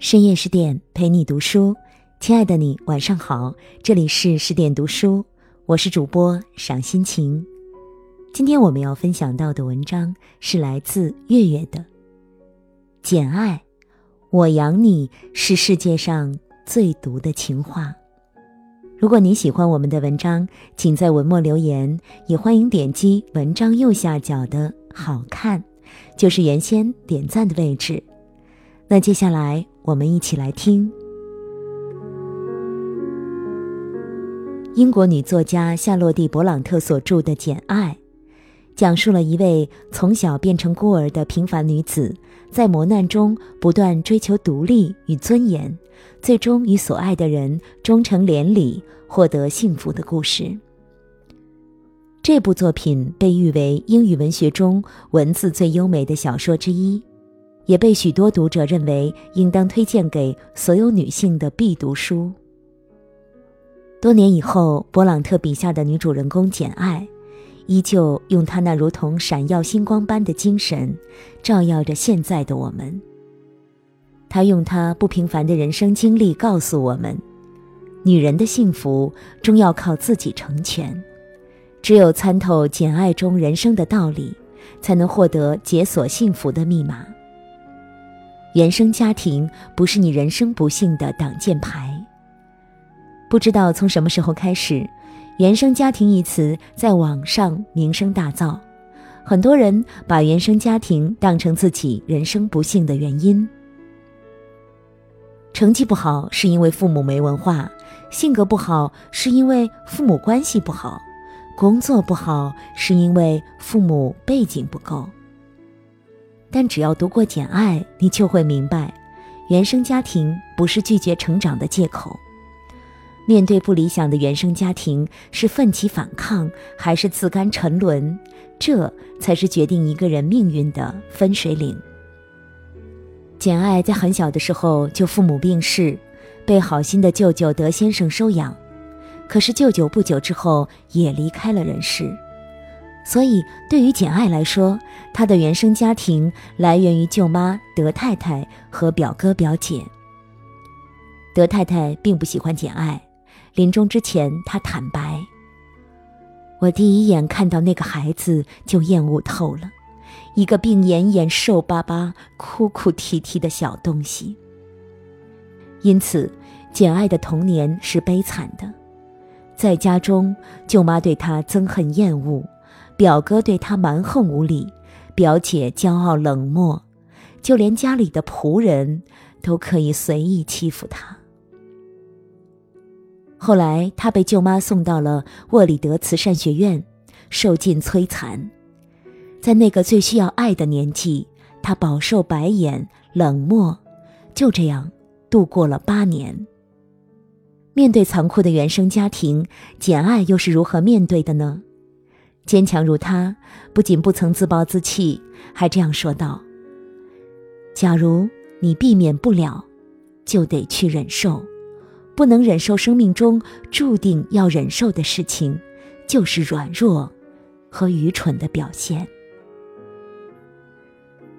深夜十点陪你读书，亲爱的你晚上好，这里是十点读书，我是主播赏心情。今天我们要分享到的文章是来自月月的《简爱》，我养你是世界上最毒的情话。如果你喜欢我们的文章，请在文末留言，也欢迎点击文章右下角的好看，就是原先点赞的位置。那接下来。我们一起来听英国女作家夏洛蒂·勃朗特所著的《简爱》，讲述了一位从小变成孤儿的平凡女子，在磨难中不断追求独立与尊严，最终与所爱的人终成连理，获得幸福的故事。这部作品被誉为英语文学中文字最优美的小说之一。也被许多读者认为应当推荐给所有女性的必读书。多年以后，勃朗特笔下的女主人公简爱，依旧用她那如同闪耀星光般的精神，照耀着现在的我们。她用她不平凡的人生经历告诉我们：女人的幸福终要靠自己成全。只有参透简爱中人生的道理，才能获得解锁幸福的密码。原生家庭不是你人生不幸的挡箭牌。不知道从什么时候开始，“原生家庭”一词在网上名声大噪，很多人把原生家庭当成自己人生不幸的原因。成绩不好是因为父母没文化，性格不好是因为父母关系不好，工作不好是因为父母背景不够。但只要读过《简爱》，你就会明白，原生家庭不是拒绝成长的借口。面对不理想的原生家庭，是奋起反抗还是自甘沉沦，这才是决定一个人命运的分水岭。简爱在很小的时候就父母病逝，被好心的舅舅德先生收养，可是舅舅不久之后也离开了人世。所以，对于简爱来说，她的原生家庭来源于舅妈德太太和表哥表姐。德太太并不喜欢简爱，临终之前，她坦白：“我第一眼看到那个孩子就厌恶透了，一个病恹恹、瘦巴巴、哭哭啼啼的小东西。”因此，简爱的童年是悲惨的，在家中，舅妈对她憎恨厌恶。表哥对他蛮横无理，表姐骄傲冷漠，就连家里的仆人都可以随意欺负他。后来，他被舅妈送到了沃里德慈善学院，受尽摧残。在那个最需要爱的年纪，他饱受白眼、冷漠，就这样度过了八年。面对残酷的原生家庭，简爱又是如何面对的呢？坚强如他，不仅不曾自暴自弃，还这样说道：“假如你避免不了，就得去忍受；不能忍受生命中注定要忍受的事情，就是软弱和愚蠢的表现。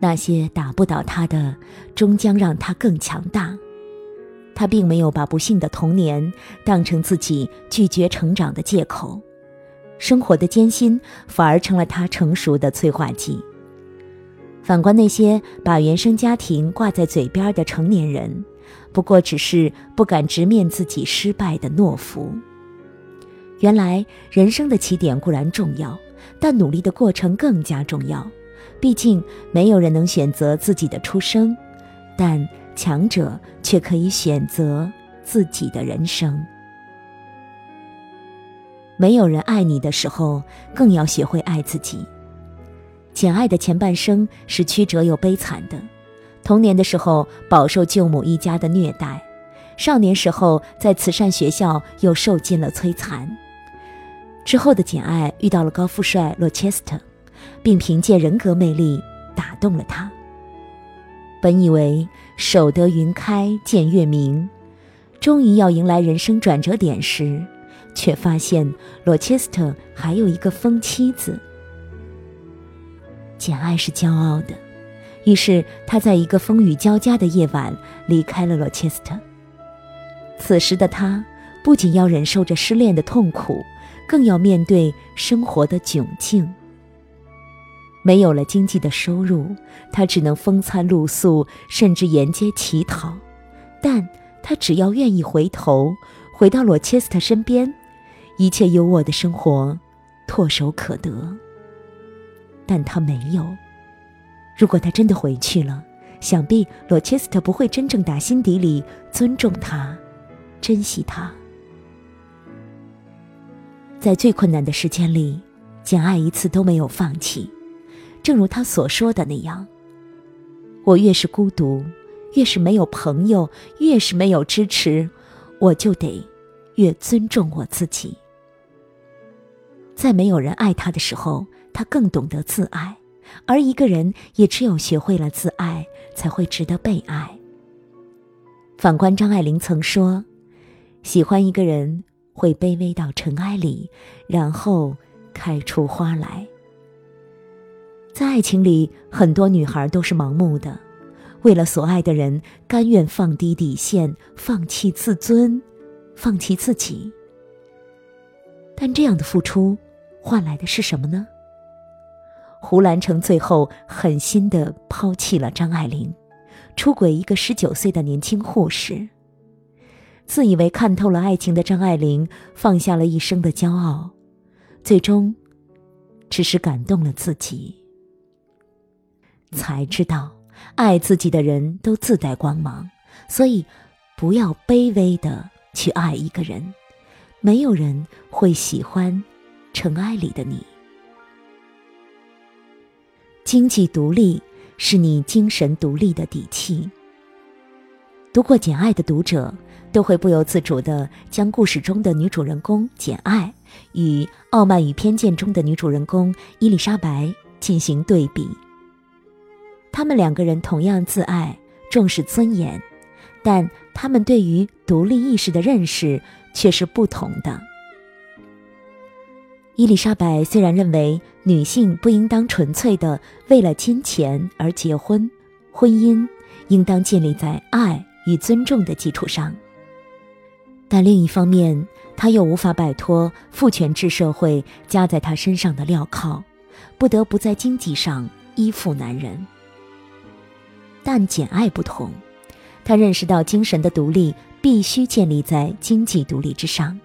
那些打不倒他的，终将让他更强大。他并没有把不幸的童年当成自己拒绝成长的借口。”生活的艰辛反而成了他成熟的催化剂。反观那些把原生家庭挂在嘴边的成年人，不过只是不敢直面自己失败的懦夫。原来人生的起点固然重要，但努力的过程更加重要。毕竟没有人能选择自己的出生，但强者却可以选择自己的人生。没有人爱你的时候，更要学会爱自己。简爱的前半生是曲折又悲惨的，童年的时候饱受舅母一家的虐待，少年时候在慈善学校又受尽了摧残。之后的简爱遇到了高富帅罗切斯特，并凭借人格魅力打动了他。本以为守得云开见月明，终于要迎来人生转折点时。却发现罗切斯特还有一个疯妻子。简爱是骄傲的，于是他在一个风雨交加的夜晚离开了罗切斯特。此时的他不仅要忍受着失恋的痛苦，更要面对生活的窘境。没有了经济的收入，他只能风餐露宿，甚至沿街乞讨。但他只要愿意回头，回到罗切斯特身边，一切有我的生活唾手可得。但他没有。如果他真的回去了，想必罗切斯特不会真正打心底里尊重他、珍惜他。在最困难的时间里，简爱一次都没有放弃。正如他所说的那样，我越是孤独，越是没有朋友，越是没有支持，我就得越尊重我自己。在没有人爱他的时候，他更懂得自爱。而一个人也只有学会了自爱，才会值得被爱。反观张爱玲曾说：“喜欢一个人会卑微到尘埃里，然后开出花来。”在爱情里，很多女孩都是盲目的，为了所爱的人，甘愿放低底线，放弃自尊，放弃自己。但这样的付出，换来的是什么呢？胡兰成最后狠心地抛弃了张爱玲，出轨一个十九岁的年轻护士。自以为看透了爱情的张爱玲，放下了一生的骄傲，最终，只是感动了自己。才知道，爱自己的人都自带光芒，所以，不要卑微的去爱一个人，没有人会喜欢尘埃里的你。经济独立是你精神独立的底气。读过《简爱》的读者都会不由自主地将故事中的女主人公简爱与《傲慢与偏见》中的女主人公伊丽莎白进行对比。他们两个人同样自爱、重视尊严，但他们对于独立意识的认识却是不同的。伊丽莎白虽然认为女性不应当纯粹的为了金钱而结婚，婚姻应当建立在爱与尊重的基础上，但另一方面，她又无法摆脱父权制社会加在她身上的镣铐，不得不在经济上依附男人。但简爱不同，他认识到精神的独立必须建立在经济独立之上，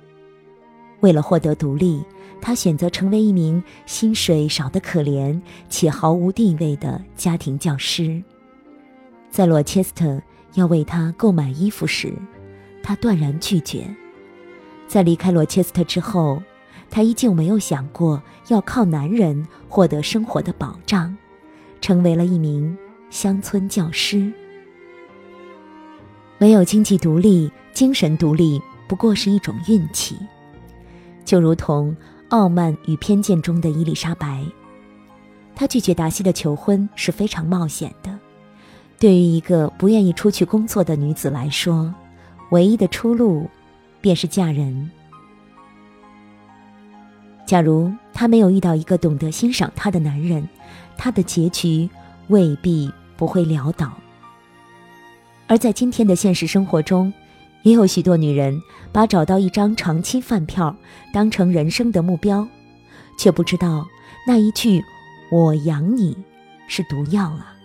为了获得独立。他选择成为一名薪水少得可怜且毫无地位的家庭教师。在罗切斯特要为他购买衣服时，他断然拒绝。在离开罗切斯特之后，他依旧没有想过要靠男人获得生活的保障，成为了一名乡村教师。没有经济独立，精神独立不过是一种运气，就如同。《傲慢与偏见》中的伊丽莎白，她拒绝达西的求婚是非常冒险的。对于一个不愿意出去工作的女子来说，唯一的出路便是嫁人。假如她没有遇到一个懂得欣赏她的男人，她的结局未必不会潦倒。而在今天的现实生活中，也有许多女人把找到一张长期饭票当成人生的目标，却不知道那一句“我养你”是毒药啊！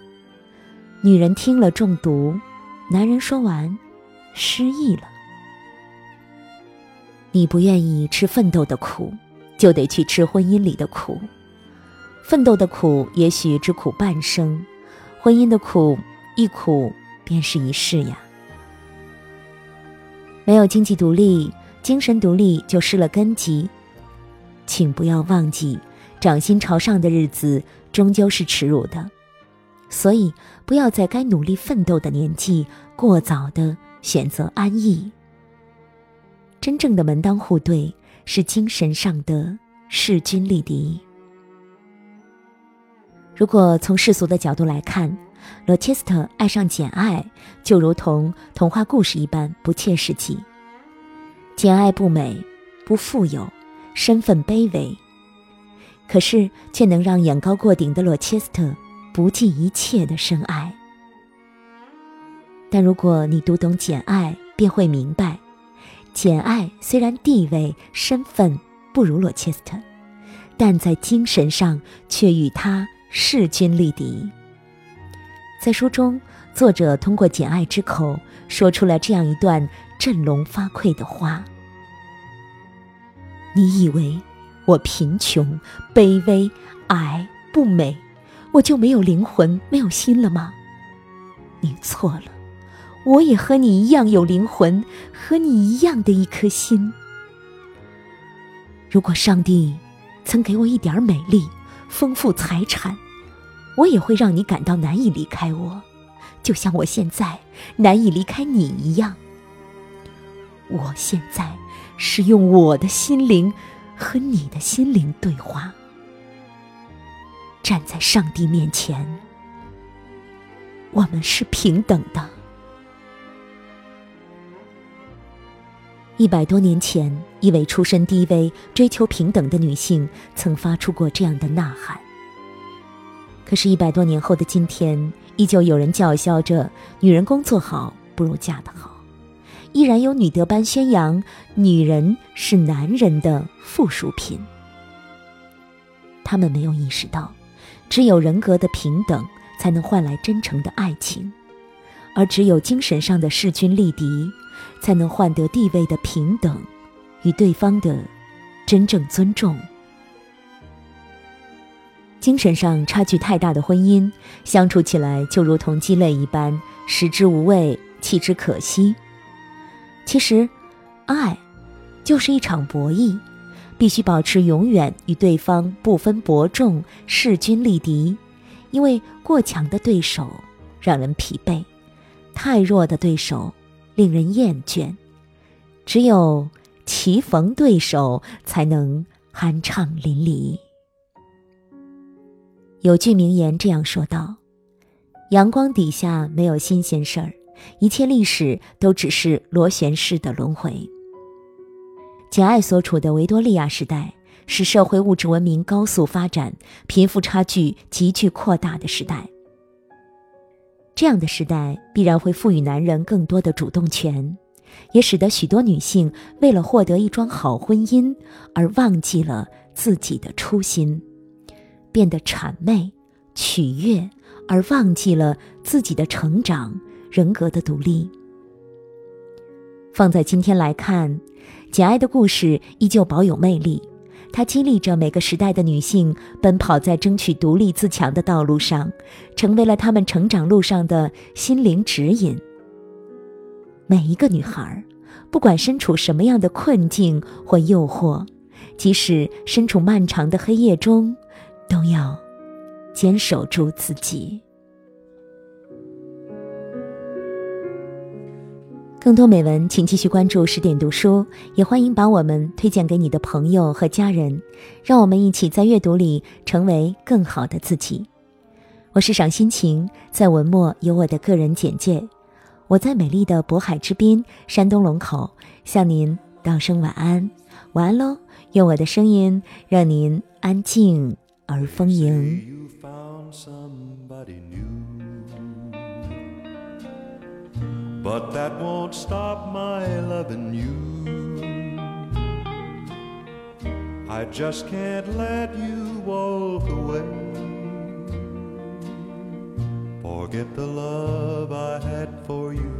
女人听了中毒，男人说完失忆了。你不愿意吃奋斗的苦，就得去吃婚姻里的苦。奋斗的苦也许只苦半生，婚姻的苦一苦便是一世呀。没有经济独立，精神独立就失了根基。请不要忘记，掌心朝上的日子终究是耻辱的。所以，不要在该努力奋斗的年纪过早的选择安逸。真正的门当户对，是精神上的势均力敌。如果从世俗的角度来看，罗切斯特爱上简爱，就如同童话故事一般不切实际。简爱不美，不富有，身份卑微，可是却能让眼高过顶的罗切斯特不计一切的深爱。但如果你读懂《简爱》，便会明白，简爱虽然地位身份不如罗切斯特，但在精神上却与他势均力敌。在书中，作者通过简爱之口说出了这样一段振聋发聩的话：“你以为我贫穷、卑微、矮、不美，我就没有灵魂、没有心了吗？你错了，我也和你一样有灵魂，和你一样的一颗心。如果上帝曾给我一点美丽、丰富财产，我也会让你感到难以离开我，就像我现在难以离开你一样。我现在是用我的心灵和你的心灵对话，站在上帝面前，我们是平等的。一百多年前，一位出身低微、追求平等的女性曾发出过这样的呐喊。可是，一百多年后的今天，依旧有人叫嚣着“女人工作好不如嫁得好”，依然有女德班宣扬女人是男人的附属品。他们没有意识到，只有人格的平等才能换来真诚的爱情，而只有精神上的势均力敌，才能换得地位的平等与对方的真正尊重。精神上差距太大的婚姻，相处起来就如同鸡肋一般，食之无味，弃之可惜。其实，爱就是一场博弈，必须保持永远与对方不分伯仲、势均力敌。因为过强的对手让人疲惫，太弱的对手令人厌倦。只有棋逢对手，才能酣畅淋漓。有句名言这样说道：“阳光底下没有新鲜事儿，一切历史都只是螺旋式的轮回。”简爱所处的维多利亚时代是社会物质文明高速发展、贫富差距急剧扩大的时代。这样的时代必然会赋予男人更多的主动权，也使得许多女性为了获得一桩好婚姻而忘记了自己的初心。变得谄媚、取悦，而忘记了自己的成长、人格的独立。放在今天来看，简爱的故事依旧保有魅力。它激励着每个时代的女性奔跑在争取独立自强的道路上，成为了她们成长路上的心灵指引。每一个女孩，不管身处什么样的困境或诱惑，即使身处漫长的黑夜中。都要坚守住自己。更多美文，请继续关注十点读书，也欢迎把我们推荐给你的朋友和家人，让我们一起在阅读里成为更好的自己。我是赏心情，在文末有我的个人简介。我在美丽的渤海之滨，山东龙口，向您道声晚安，晚安喽！用我的声音让您安静。而丰盈。But that won't stop my loving you. I just can't let you walk away. Forget the love I had for you.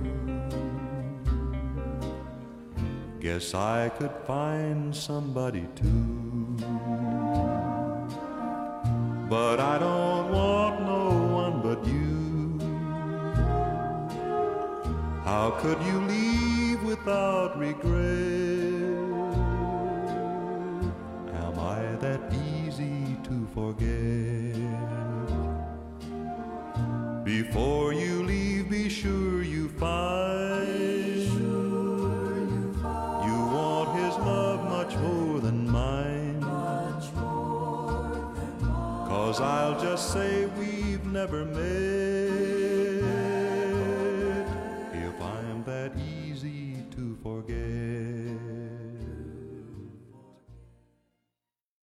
Guess I could find somebody too. But I don't want no one but you. How could you leave without regret? Am I that easy to forget? Before you leave, be sure you find Cause I'll just say we've never met.